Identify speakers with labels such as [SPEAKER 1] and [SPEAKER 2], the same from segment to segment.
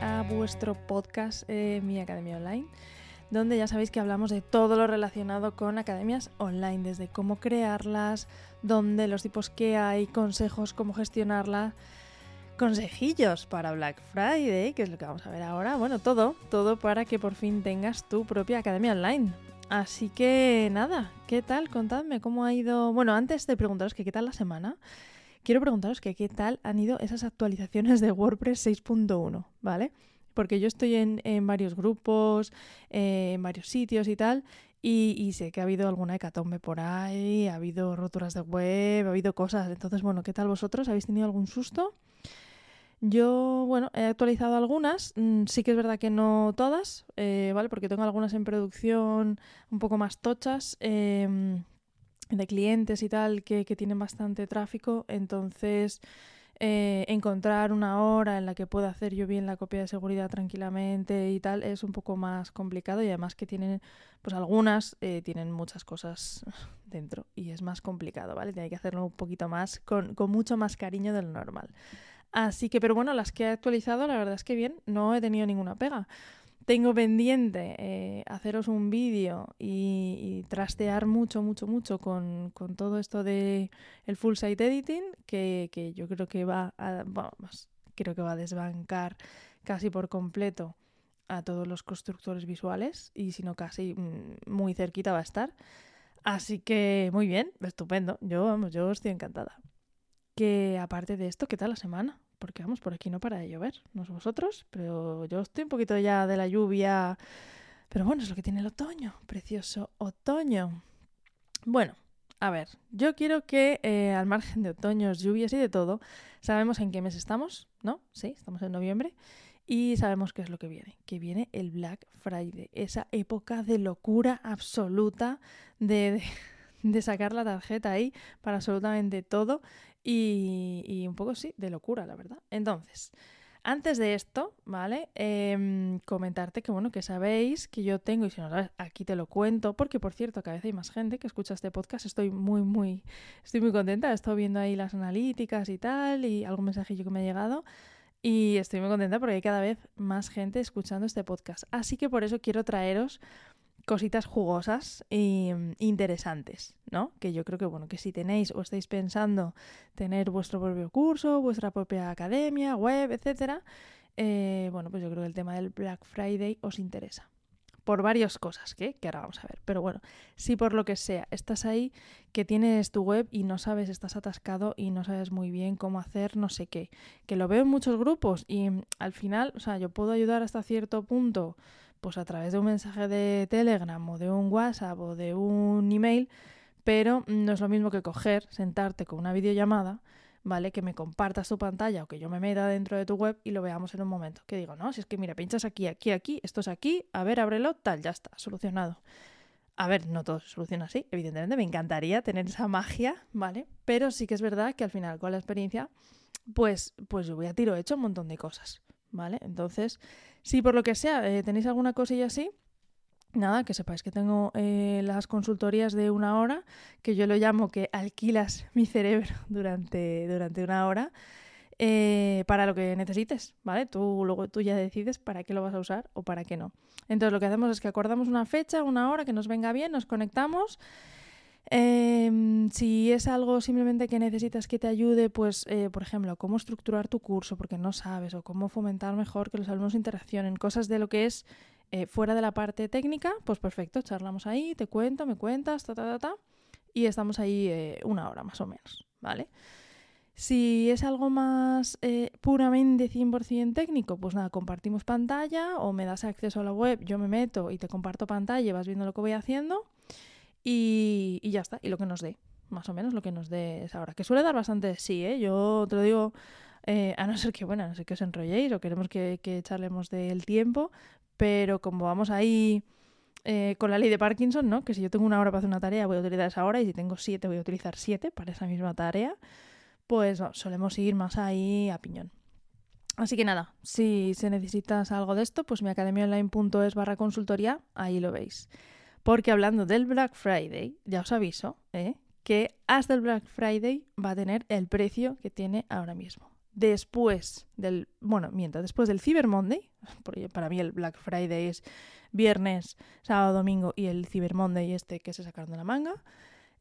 [SPEAKER 1] a vuestro podcast eh, Mi Academia Online, donde ya sabéis que hablamos de todo lo relacionado con academias online, desde cómo crearlas, dónde, los tipos que hay, consejos, cómo gestionarlas, consejillos para Black Friday, que es lo que vamos a ver ahora. Bueno, todo, todo para que por fin tengas tu propia academia online. Así que nada, ¿qué tal? Contadme cómo ha ido. Bueno, antes de preguntaros que qué tal la semana, quiero preguntaros que qué tal han ido esas actualizaciones de WordPress 6.1, ¿vale? Porque yo estoy en, varios grupos, eh, en varios sitios y tal, y, sé que ha habido alguna hecatombe por ahí, ha habido roturas de web, ha habido cosas. Entonces, bueno, ¿qué tal vosotros? ¿Habéis tenido algún susto? Yo, bueno, he actualizado algunas, mm, sí que es verdad que no todas, eh, ¿vale? Porque tengo algunas en producción un poco más tochas. Em, de clientes y tal que, tienen bastante tráfico, entonces eh, encontrar una hora en la que pueda hacer yo bien la copia de seguridad tranquilamente y tal es un poco más complicado y además que tienen, pues algunas eh, tienen muchas cosas dentro y es más complicado, ¿vale? Tiene que hacerlo un poquito más, con, con mucho más cariño del normal. Así que, pero bueno, las que he actualizado, la verdad es que bien, no he tenido ninguna pega tengo pendiente eh, haceros un vídeo y, trastear mucho, mucho, mucho con, todo esto de el full site editing, que, yo creo que va a, vamos, creo que va a desbancar casi por completo a todos los constructores visuales y si no casi mm, muy cerquita va a estar. Así que muy bien, estupendo. Yo, vamos, yo estoy encantada. Que aparte de esto, ¿qué tal la semana? Porque vamos, por aquí no para de llover, no vosotros, pero yo estoy un poquito ya de la lluvia, pero bueno, es lo que tiene el otoño, precioso otoño. Bueno, a ver, yo quiero que eh, al margen de otoños, lluvias y de todo, sabemos en qué mes estamos, ¿no? Sí, estamos en noviembre. Y sabemos qué es lo que viene, que viene el Black Friday, esa época de locura absoluta, de, de sacar la tarjeta ahí para absolutamente todo y, un poco sí, de locura, la verdad. Entonces, antes de esto, ¿vale? Em, comentarte que, bueno, que sabéis que yo tengo, y si no sabes, aquí te lo cuento, porque por cierto, cada vez hay más gente que escucha este podcast, estoy muy, muy, estoy muy contenta, he estado viendo ahí las analíticas y tal, y algún mensajillo que me ha llegado, y estoy muy contenta porque hay cada vez más gente escuchando este podcast. Así que por eso quiero traeros cositas jugosas e interesantes, ¿no? Que yo creo que, bueno, que si tenéis o estáis pensando tener vuestro propio curso, vuestra propia academia, web, etcétera, eh, bueno, pues yo creo que el tema del Black Friday os interesa. Por varias cosas que, que ahora vamos a ver. Pero bueno, si por lo que sea estás ahí, que tienes tu web y no sabes, estás atascado y no sabes muy bien cómo hacer no sé qué, que lo veo en muchos grupos y al final, o sea, yo puedo ayudar hasta cierto punto pues a través de un mensaje de Telegram o de un WhatsApp o de un email, pero no es lo mismo que coger, sentarte con una videollamada, ¿vale? Que me compartas tu pantalla o que yo me meta dentro de tu web y lo veamos en un momento. Que digo, no, si es que mira, pinchas aquí, aquí, aquí, esto es aquí, a ver, ábrelo, tal, ya está, solucionado. A ver, no todo se soluciona así, evidentemente, me encantaría tener esa magia, ¿vale? Pero sí que es verdad que al final con la experiencia, pues, pues yo voy a tiro hecho un montón de cosas, ¿vale? Entonces, si por lo que sea eh, tenéis alguna cosilla así, nada, que sepáis que tengo eh, las consultorías de una hora, que yo lo llamo que alquilas mi cerebro durante, durante una hora. Eh, para lo que necesites, ¿vale? Tú luego tú ya decides para qué lo vas a usar o para qué no. Entonces lo que hacemos es que acordamos una fecha, una hora que nos venga bien, nos conectamos Em, si es algo simplemente que necesitas que te ayude, pues, eh, por ejemplo, cómo estructurar tu curso porque no sabes, o cómo fomentar mejor que los alumnos interaccionen, cosas de lo que es eh, fuera de la parte técnica, pues perfecto, charlamos ahí, te cuento, me cuentas, ta, ta, ta, ta, y estamos ahí eh, una hora más o menos, ¿vale? Si es algo más puramente 100% técnico, pues nada, compartimos pantalla o me das acceso a la web, yo me meto y te comparto pantalla y vas viendo lo que voy haciendo y, ya está, y lo que nos dé, más o menos lo que nos dé esa hora. Que suele dar bastante sí, ¿eh? Yo te lo digo, eh, a no ser que, bueno, a no ser que os enrolléis o queremos que, que echarlemos del tiempo, pero como vamos ahí eh, con la ley de Parkinson, ¿no? Que si yo tengo una hora para hacer una tarea, voy a utilizar esa hora, y si tengo siete, voy a utilizar siete para esa misma tarea, pues solemos ir más ahí a piñón. Así que nada, si se necesitas algo de esto, pues mi academiaonline.es barra consultoría, ahí lo veis. Porque hablando del Black Friday, ya os aviso ¿eh? que hasta el Black Friday va a tener el precio que tiene ahora mismo. después del, bueno, mientras, después del Cyber Monday, porque para mí el Black Friday es viernes, sábado, domingo y el Cyber Monday este que se sacaron de la manga,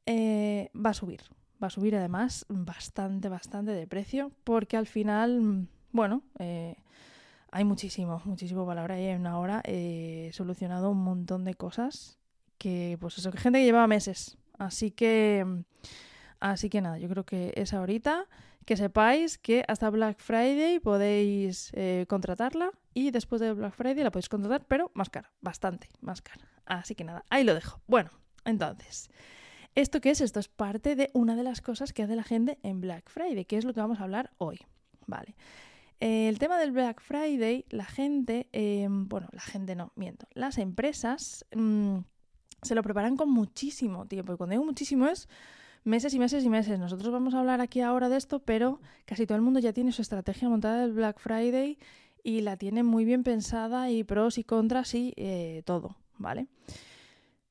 [SPEAKER 1] eh, va a subir. Va a subir además bastante, bastante de precio, porque al final, bueno, eh, hay muchísimo, muchísimo palabra y en una hora he solucionado un montón de cosas que, pues eso, que gente que llevaba meses. Así que, así que nada, yo creo que es ahorita que sepáis que hasta Black Friday podéis eh, contratarla y después de Black Friday la podéis contratar, pero más cara, bastante más cara. Así que nada, ahí lo dejo. Bueno, entonces, ¿esto qué es? Esto es parte de una de las cosas que hace la gente en Black Friday, que es lo que vamos a hablar hoy. Vale. El tema del Black Friday, la gente, em, bueno, la gente no, miento, las empresas mm, se lo preparan con muchísimo tiempo. Y cuando digo muchísimo es meses y meses y meses. Nosotros vamos a hablar aquí ahora de esto, pero casi todo el mundo ya tiene su estrategia montada del Black Friday y la tiene muy bien pensada y pros y contras y eh, todo, ¿vale?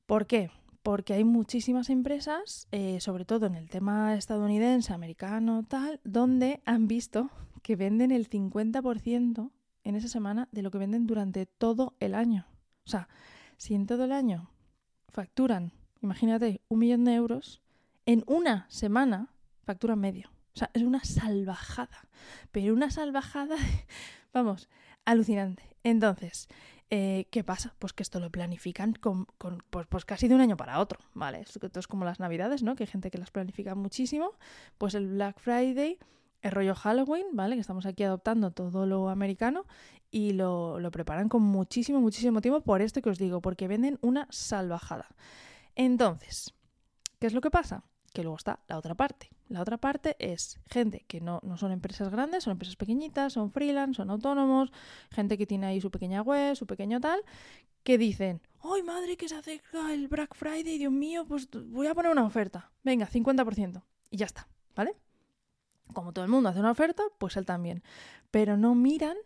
[SPEAKER 1] ¿Por qué? Porque hay muchísimas empresas, eh, sobre todo en el tema estadounidense, americano, tal, donde han visto que venden el 50% en esa semana de lo que venden durante todo el año. O sea, si en todo el año facturan, imagínate, un millón de euros, en una semana facturan medio. O sea, es una salvajada. Pero una salvajada, vamos, alucinante. Entonces, eh, ¿qué pasa? Pues que esto lo planifican con, pues, pues, casi de un año para otro, ¿vale? Esto es como las navidades, ¿no? Que hay gente que las planifica muchísimo. Pues el Black Friday el rollo Halloween, ¿vale? Que estamos aquí adoptando todo lo americano y lo, lo, preparan con muchísimo, muchísimo tiempo por esto que os digo, porque venden una salvajada. Entonces, ¿qué es lo que pasa? Que luego está la otra parte. La otra parte es gente que no, no son empresas grandes, son empresas pequeñitas, son freelance, son autónomos, gente que tiene ahí su pequeña web, su pequeño tal, que dicen, ¡ay madre que se acerca el Black Friday, Dios mío! Pues voy a poner una oferta. Venga, 50%. Y ya está, ¿vale? Como todo el mundo hace una oferta, pues él también. Pero no miran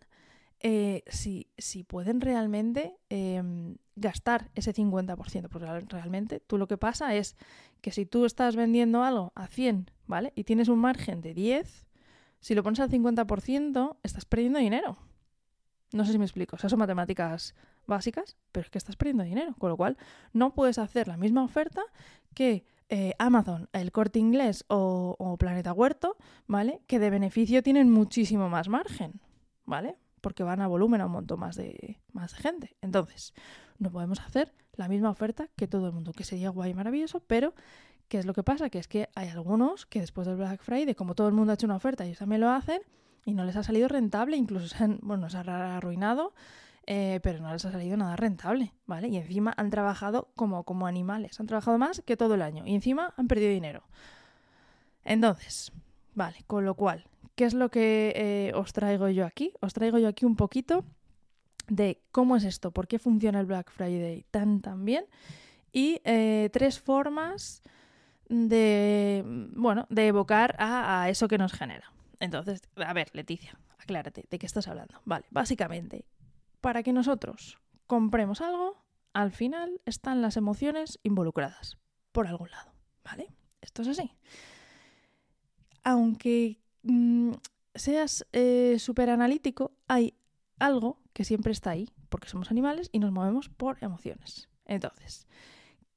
[SPEAKER 1] eh, si, si, pueden realmente em, gastar ese 50%, porque realmente tú lo que pasa es que si tú estás vendiendo algo a 100, ¿vale? Y tienes un margen de 10, si lo pones al 50%, estás perdiendo dinero. No sé si me explico, o sea, son matemáticas básicas, pero es que estás perdiendo dinero, con lo cual no puedes hacer la misma oferta que eh, Amazon, el corte inglés o, Planeta Huerto, ¿vale? Que de beneficio tienen muchísimo más margen, ¿vale? Porque van a volumen a un montón más de, más de gente. Entonces, no podemos hacer la misma oferta que todo el mundo, que sería guay y maravilloso, pero ¿qué es lo que pasa? Que es que hay algunos que después del Black Friday, como todo el mundo ha hecho una oferta, ellos también lo hacen y no les ha salido rentable, incluso se han, bueno, se ha arruinado eh, pero no les ha salido nada rentable, ¿vale? Y encima han trabajado como, como animales, han trabajado más que todo el año y encima han perdido dinero. Entonces, vale, con lo cual, ¿qué es lo que eh, os traigo yo aquí? Os traigo yo aquí un poquito de cómo es esto, por qué funciona el Black Friday tan tan bien y eh, tres formas de, bueno, de evocar a, a eso que nos genera. Entonces, a ver, Leticia, aclárate, ¿de qué estás hablando? Vale, básicamente, para que nosotros compremos algo, al final están las emociones involucradas, por algún lado, ¿vale? Esto es así. Aunque mm, seas eh, súper analítico, hay algo que siempre está ahí, porque somos animales y nos movemos por emociones. Entonces,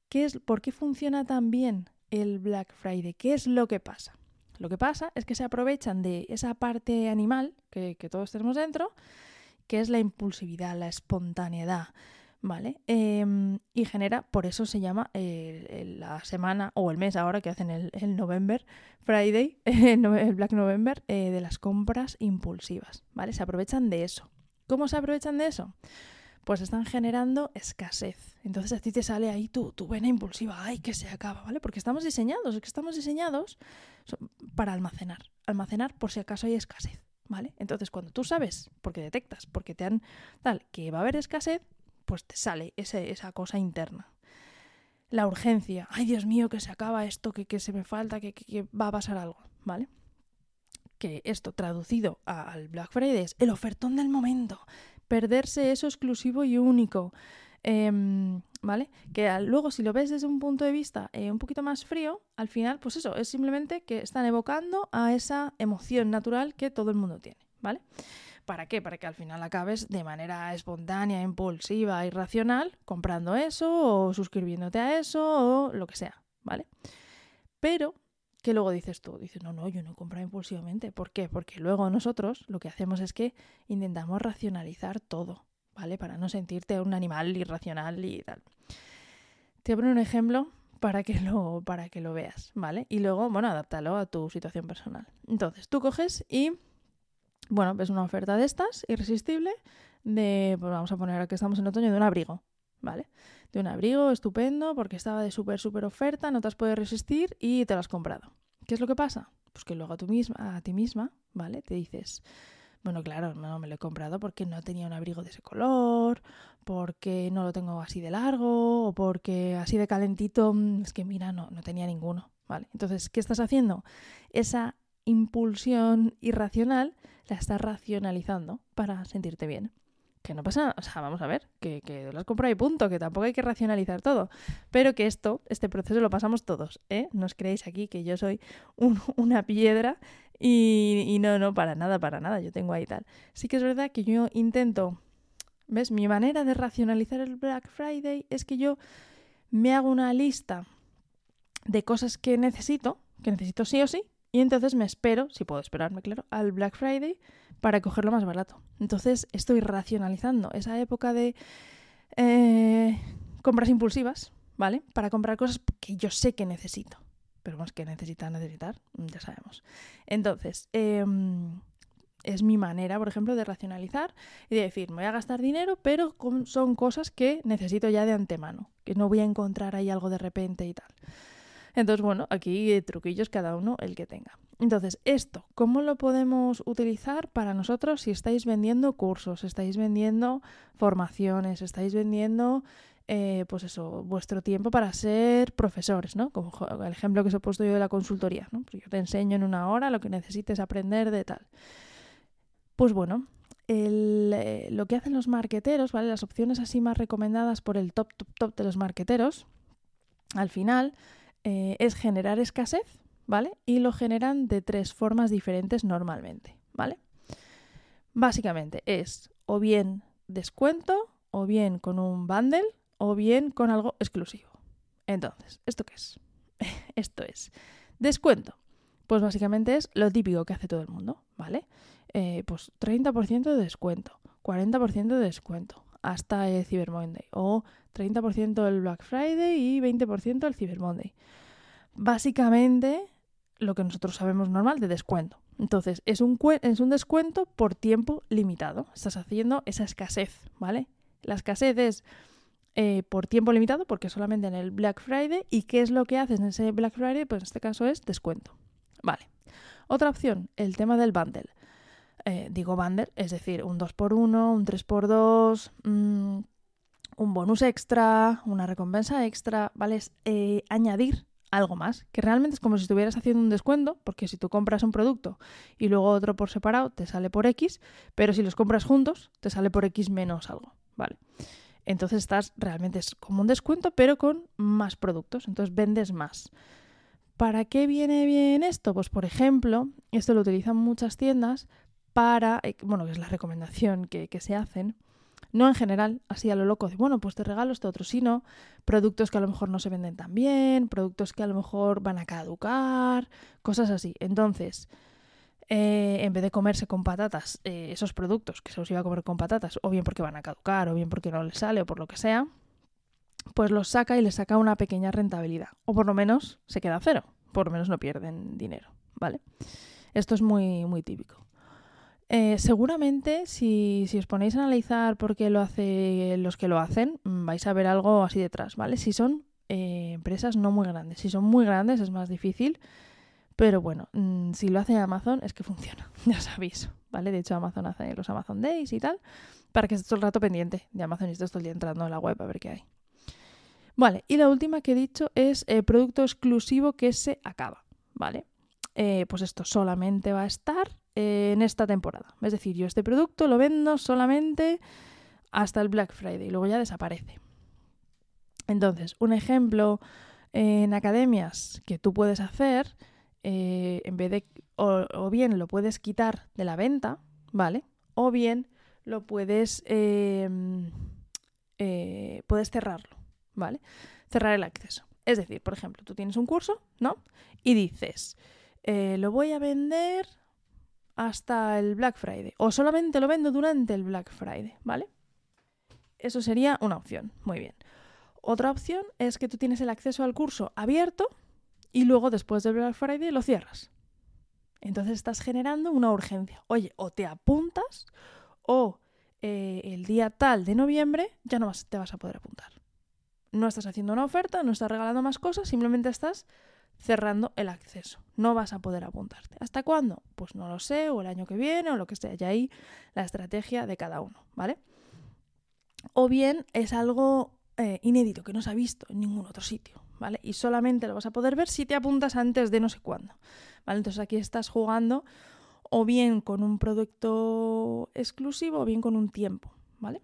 [SPEAKER 1] ¿qué es, ¿por qué funciona tan bien el Black Friday? ¿Qué es lo que pasa? Lo que pasa es que se aprovechan de esa parte animal que, que todos tenemos dentro que es la impulsividad, la espontaneidad, ¿vale? Em, y genera, por eso se llama la semana o el mes ahora que hacen el, November Friday, el Black November, eh, de las compras impulsivas, ¿vale? Se aprovechan de eso. ¿Cómo se aprovechan de eso? Pues están generando escasez. Entonces a ti te sale ahí tu, tu vena impulsiva, ay, que se acaba, ¿vale? Porque estamos diseñados, es que estamos diseñados para almacenar, almacenar por si acaso hay escasez. ¿Vale? Entonces, cuando tú sabes, porque detectas, porque te han tal, que va a haber escasez, pues te sale ese, esa cosa interna. La urgencia, ay Dios mío, que se acaba esto, que, que se me falta, que, que, va a pasar algo, ¿vale? Que esto traducido al Black Friday es el ofertón del momento, perderse eso exclusivo y único, Em, ¿Vale? Que luego si lo ves desde un punto de vista eh, un poquito más frío, al final, pues eso, es simplemente que están evocando a esa emoción natural que todo el mundo tiene, ¿vale? ¿Para qué? Para que al final acabes de manera espontánea, impulsiva, irracional, comprando eso o suscribiéndote a eso o lo que sea, ¿vale? Pero que luego dices tú, dices, no, no, yo no compro impulsivamente. ¿Por qué? Porque luego nosotros lo que hacemos es que intentamos racionalizar todo, ¿vale? Para no sentirte un animal irracional y tal. Te voy a poner un ejemplo para que lo, para que lo veas, ¿vale? Y luego, bueno, adáptalo a tu situación personal. Entonces, tú coges y bueno, ves una oferta de estas, irresistible, de, pues vamos a poner que estamos en otoño, de un abrigo, ¿vale? De un abrigo estupendo porque estaba de súper, súper oferta, no te has podido resistir y te lo has comprado. ¿Qué es lo que pasa? Pues que luego a, tú misma, a ti misma, ¿vale? Te dices, bueno, claro, no me lo he comprado porque no tenía un abrigo de ese color, porque no lo tengo así de largo, o porque así de calentito, es que mira, no, no tenía ninguno, ¿vale? Entonces, ¿qué estás haciendo? Esa impulsión irracional la estás racionalizando para sentirte bien. Que no pasa, o sea, vamos a ver, que, que lo has comprado y punto, que tampoco hay que racionalizar todo. Pero que esto, este proceso lo pasamos todos, ¿eh? No os creéis aquí que yo soy una piedra y, y no, no, para nada, para nada, yo tengo ahí tal. Sí que es verdad que yo intento, ¿ves? Mi manera de racionalizar el Black Friday es que yo me hago una lista de cosas que necesito, que necesito sí o sí, y entonces me espero, si puedo esperarme, claro, al Black Friday para cogerlo más barato. Entonces estoy racionalizando esa época de eh, compras impulsivas, ¿vale? Para comprar cosas que yo sé que necesito. Pero más que necesitar, necesitar, ya sabemos. Entonces, em, es mi manera, por ejemplo, de racionalizar y de decir, me voy a gastar dinero, pero son cosas que necesito ya de antemano, que no voy a encontrar ahí algo de repente y tal. Entonces, bueno, aquí truquillos cada uno el que tenga. Entonces, esto, ¿cómo lo podemos utilizar para nosotros si estáis vendiendo cursos, estáis vendiendo formaciones, estáis vendiendo, eh, pues eso, vuestro tiempo para ser profesores, ¿no? Como el ejemplo que os he puesto yo de la consultoría, ¿no? Pues yo te enseño en una hora lo que necesites aprender de tal. Pues bueno, eh, lo que hacen los marqueteros, ¿vale? Las opciones así más recomendadas por el top, top, top de los marqueteros, al final eh, es generar escasez, ¿vale? Y lo generan de tres formas diferentes normalmente, ¿vale? Básicamente es o bien descuento, o bien con un bundle, o bien con algo exclusivo. Entonces, ¿esto qué es? Esto es descuento. Pues básicamente es lo típico que hace todo el mundo, ¿vale? Eh, pues 30% de descuento, 40% de descuento, hasta el Cyber Monday, o 30% el Black Friday y 20% el Cyber Monday. Básicamente lo que nosotros sabemos normal de descuento. Entonces, es un, es un descuento por tiempo limitado. Estás haciendo esa escasez, ¿vale? La escasez es eh, por tiempo limitado, porque solamente en el Black Friday. ¿Y qué es lo que haces en ese Black Friday? Pues en este caso es descuento. Vale. Otra opción, el tema del bundle. Eh, digo bundle, es decir, un 2x1, un 3x2, mm, un bonus extra, una recompensa extra, ¿vale? Es eh, añadir algo más, que realmente es como si estuvieras haciendo un descuento, porque si tú compras un producto y luego otro por separado, te sale por X, pero si los compras juntos, te sale por X menos algo, ¿vale? Entonces estás realmente es como un descuento, pero con más productos, entonces vendes más. ¿Para qué viene bien esto? Pues por ejemplo, esto lo utilizan muchas tiendas para, eh, bueno, que es la recomendación que, se hacen, no en general, así a lo loco, de bueno, pues te regalo esto otro, sino productos que a lo mejor no se venden tan bien, productos que a lo mejor van a caducar, cosas así. Entonces, eh, en vez de comerse con patatas eh, esos productos que se los iba a comer con patatas, o bien porque van a caducar, o bien porque no les sale, o por lo que sea, pues los saca y les saca una pequeña rentabilidad. O por lo menos se queda cero, por lo menos no pierden dinero, ¿vale? Esto es muy, muy típico. Eh, seguramente, si, os ponéis a analizar por qué lo hacen los que lo hacen, mm, vais a ver algo así detrás, ¿vale? Si son eh, empresas no muy grandes, si son muy grandes es más difícil, pero bueno, mm, si lo hace Amazon es que funciona, ya sabéis, ¿vale? De hecho, Amazon hace los Amazon Days y tal, para que estés todo el rato pendiente de Amazon y estés todo el día entrando en la web a ver qué hay. Vale, y la última que he dicho es eh, producto exclusivo que se acaba, ¿vale? pues esto solamente va a estar en esta temporada. Es decir, yo este producto lo vendo solamente hasta el Black Friday y luego ya desaparece. Entonces, un ejemplo en academias que tú puedes hacer, eh, en vez de, o, bien lo puedes quitar de la venta, ¿vale? O bien lo puedes, em, eh, puedes cerrarlo, ¿vale? Cerrar el acceso. Es decir, por ejemplo, tú tienes un curso, ¿no? Y dices, eh, lo voy a vender hasta el Black Friday. O solamente lo vendo durante el Black Friday, ¿vale? Eso sería una opción. Muy bien. Otra opción es que tú tienes el acceso al curso abierto y luego después del Black Friday lo cierras. Entonces estás generando una urgencia. Oye, o te apuntas o eh, el día tal de noviembre ya no te vas a poder apuntar. No estás haciendo una oferta, no estás regalando más cosas, simplemente estás cerrando el acceso. No vas a poder apuntarte. ¿Hasta cuándo? Pues no lo sé, o el año que viene, o lo que sea. Y ahí la estrategia de cada uno, ¿vale? O bien es algo eh, inédito que no se ha visto en ningún otro sitio, ¿vale? Y solamente lo vas a poder ver si te apuntas antes de no sé cuándo, ¿vale? Entonces aquí estás jugando o bien con un producto exclusivo o bien con un tiempo, ¿vale?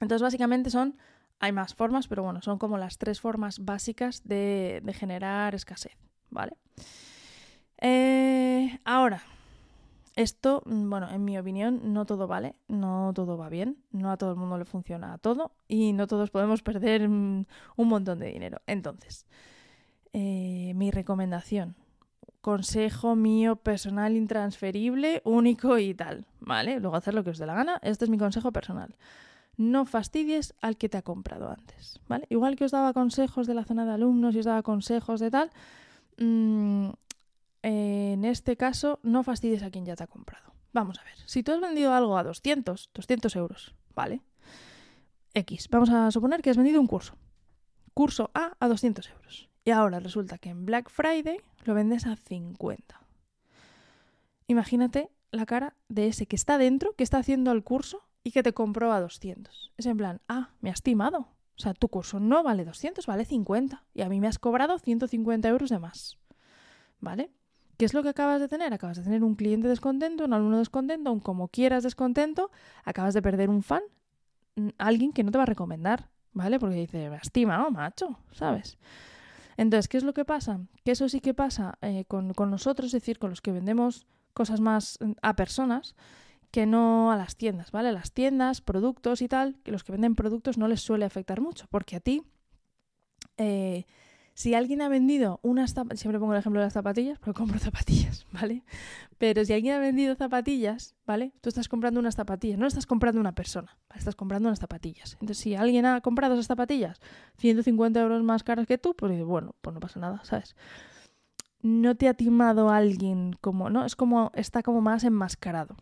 [SPEAKER 1] Entonces básicamente son, hay más formas, pero bueno, son como las tres formas básicas de, generar escasez, ¿vale? Eh, ahora, esto, mm, bueno, en mi opinión, no todo vale, no todo va bien, no a todo el mundo le funciona todo y no todos podemos perder mm, un montón de dinero. Entonces, eh, mi recomendación, consejo mío personal intransferible, único y tal, ¿vale? Luego hacer lo que os dé la gana, este es mi consejo personal. No fastidies al que te ha comprado antes, ¿vale? Igual que os daba consejos de la zona de alumnos y os daba consejos de tal, mmm, en este caso, no fastidies a quien ya te ha comprado. Vamos a ver, si tú has vendido algo a 200, 200 euros, ¿vale? X, vamos a suponer que has vendido un curso. Curso A a 200 euros. Y ahora resulta que en Black Friday lo vendes a 50. Imagínate la cara de ese que está dentro, que está haciendo el curso y que te compró a 200. Es en plan, ah, me has timado. O sea, tu curso no vale 200, vale 50. Y a mí me has cobrado 150 euros de más. ¿Vale? ¿Qué es lo que acabas de tener? Acabas de tener un cliente descontento, un alumno descontento, un como quieras descontento, acabas de perder un fan, alguien que no te va a recomendar, ¿vale? Porque dice, me oh, macho, ¿sabes? Entonces, ¿qué es lo que pasa? Que eso sí que pasa eh, con, con, nosotros, es decir, con los que vendemos cosas más mm, a personas que no a las tiendas, ¿vale? Las tiendas, productos y tal, que los que venden productos no les suele afectar mucho, porque a ti... Eh, si alguien ha vendido unas zapatillas, siempre pongo el ejemplo de las zapatillas, pero compro zapatillas, ¿vale? Pero si alguien ha vendido zapatillas, ¿vale? Tú estás comprando unas zapatillas, no estás comprando una persona, estás comprando unas zapatillas. Entonces, si alguien ha comprado esas zapatillas 150 euros más caras que tú, pues bueno, pues no pasa nada, ¿sabes? No te ha timado alguien como, ¿no? Es como, está como más enmascarado.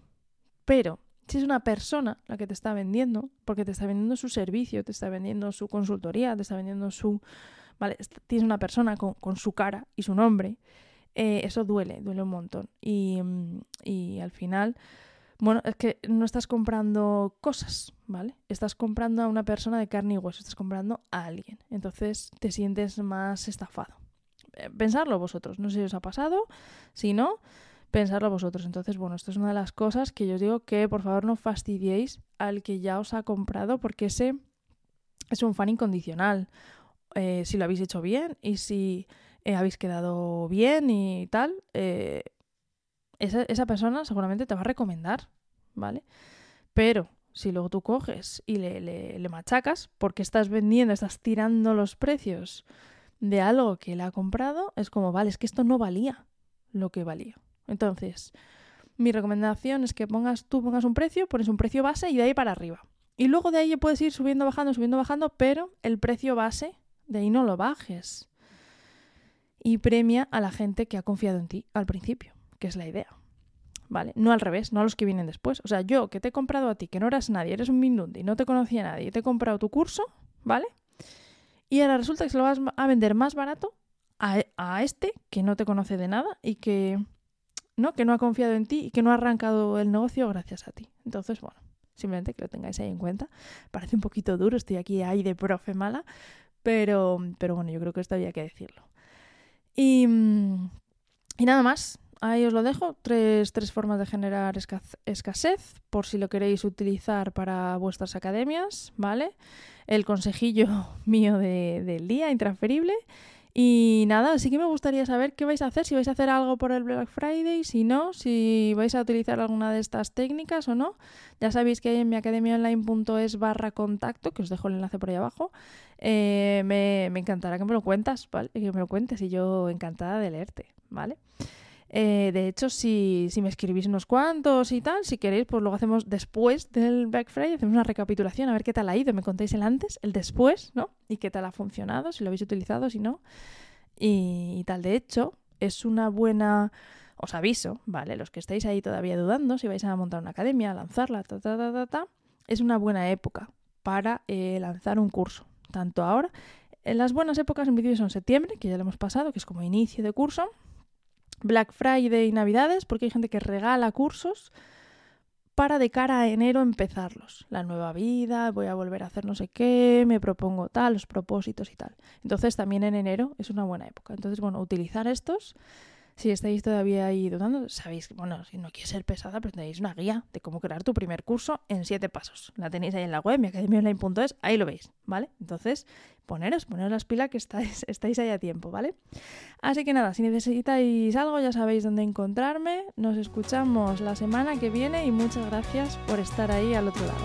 [SPEAKER 1] Pero si es una persona la que te está vendiendo, porque te está vendiendo su servicio, te está vendiendo su consultoría, te está vendiendo su ¿vale? Tienes una persona con, su cara y su nombre, eh, eso duele, duele un montón. Mm, y, al final, bueno, es que no estás comprando cosas, ¿vale? Estás comprando a una persona de carne y hueso, estás comprando a alguien. Entonces te sientes más estafado. Eh, pensarlo vosotros, no sé si os ha pasado, si no, pensarlo vosotros. Entonces, bueno, esto es una de las cosas que yo os digo que por favor no fastidiéis al que ya os ha comprado porque ese es un fan incondicional eh, si lo habéis hecho bien y si eh, habéis quedado bien y tal, eh, esa, persona seguramente te va a recomendar, ¿vale? Pero si luego tú coges y le, le, machacas porque estás vendiendo, estás tirando los precios de algo que él ha comprado, es como, vale, es que esto no valía lo que valía. Entonces, mi recomendación es que pongas, tú pongas un precio, pones un precio base y de ahí para arriba. Y luego de ahí puedes ir subiendo, bajando, subiendo, bajando, pero el precio base de ahí no lo bajes. Y premia a la gente que ha confiado en ti al principio, que es la idea. ¿Vale? No al revés, no a los que vienen después. O sea, yo que te he comprado a ti, que no eras nadie, eres un Mindundi, no te conocía nadie, te he comprado tu curso, ¿vale? Y ahora resulta que se lo vas a vender más barato a, a este que no te conoce de nada y que no, que no ha confiado en ti y que no ha arrancado el negocio gracias a ti. Entonces, bueno, simplemente que lo tengáis ahí en cuenta. Parece un poquito duro, estoy aquí ahí de profe mala, pero, pero bueno, yo creo que esto había que decirlo. Y, mm, y nada más. ahí os lo dejo. Tres, tres formas de generar escasez, por si lo queréis utilizar para vuestras academias, ¿vale? El consejillo mío del día, intransferible. Y nada, sí que me gustaría saber qué vais a hacer, si vais a hacer algo por el Black Friday, si no, si vais a utilizar alguna de estas técnicas o no. Ya sabéis que en mi academiaonline.es barra contacto, que os dejo el enlace por ahí abajo, eh, me, me, encantará que me lo cuentas, ¿vale? Que me lo cuentes y yo encantada de leerte, ¿vale? Eh, de hecho, si, si, me escribís unos cuantos y tal, si queréis, pues luego hacemos después del Black Friday, hacemos una recapitulación, a ver qué tal ha ido, me contáis el antes, el después, ¿no? Y qué tal ha funcionado, si lo habéis utilizado, si no. Y, tal, de hecho, es una buena... Os aviso, ¿vale? Los que estáis ahí todavía dudando, si vais a montar una academia, a lanzarla, ta, ta, ta, ta, ta, es una buena época para eh, lanzar un curso. Tanto ahora, en las buenas épocas en principio son septiembre, que ya lo hemos pasado, que es como inicio de curso, Black Friday y Navidades, porque hay gente que regala cursos para de cara a enero empezarlos. La nueva vida, voy a volver a hacer no sé qué, me propongo tal, los propósitos y tal. Entonces también en enero es una buena época. Entonces, bueno, utilizar estos si estáis todavía ahí dudando, sabéis bueno, si no quieres ser pesada, pero tenéis una guía de cómo crear tu primer curso en siete pasos. La tenéis ahí en la web, miacademiaonline.es, ahí lo veis, ¿vale? Entonces, poneros, poneros las pilas que estáis, estáis ahí a tiempo, ¿vale? Así que nada, si necesitáis algo, ya sabéis dónde encontrarme. Nos escuchamos la semana que viene y muchas gracias por estar ahí al otro lado.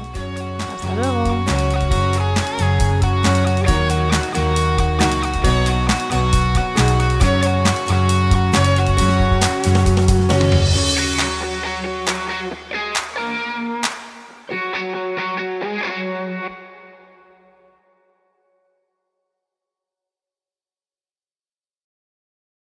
[SPEAKER 1] Hasta luego.